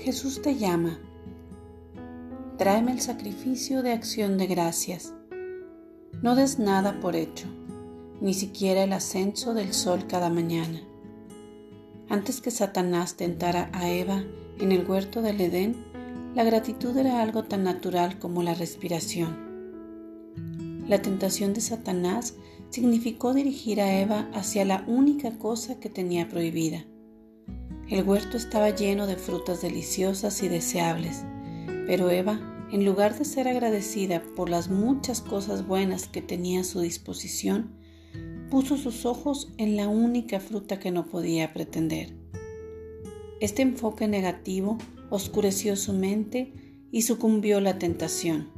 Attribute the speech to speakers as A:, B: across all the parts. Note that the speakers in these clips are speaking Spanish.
A: Jesús te llama. Tráeme el sacrificio de acción de gracias. No des nada por hecho, ni siquiera el ascenso del sol cada mañana. Antes que Satanás tentara a Eva en el huerto del Edén, la gratitud era algo tan natural como la respiración. La tentación de Satanás significó dirigir a Eva hacia la única cosa que tenía prohibida. El huerto estaba lleno de frutas deliciosas y deseables, pero Eva, en lugar de ser agradecida por las muchas cosas buenas que tenía a su disposición, puso sus ojos en la única fruta que no podía pretender. Este enfoque negativo oscureció su mente y sucumbió la tentación.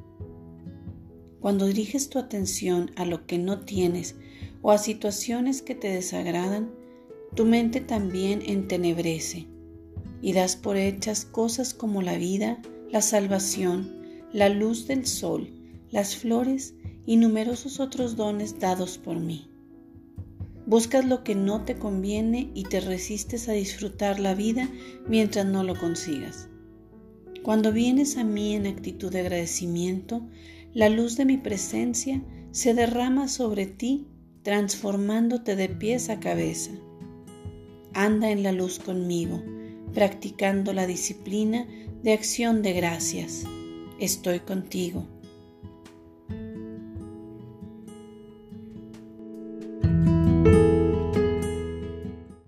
A: Cuando diriges tu atención a lo que no tienes o a situaciones que te desagradan, tu mente también entenebrece y das por hechas cosas como la vida, la salvación, la luz del sol, las flores y numerosos otros dones dados por mí. Buscas lo que no te conviene y te resistes a disfrutar la vida mientras no lo consigas. Cuando vienes a mí en actitud de agradecimiento, la luz de mi presencia se derrama sobre ti, transformándote de pies a cabeza. Anda en la luz conmigo, practicando la disciplina de acción de gracias. Estoy contigo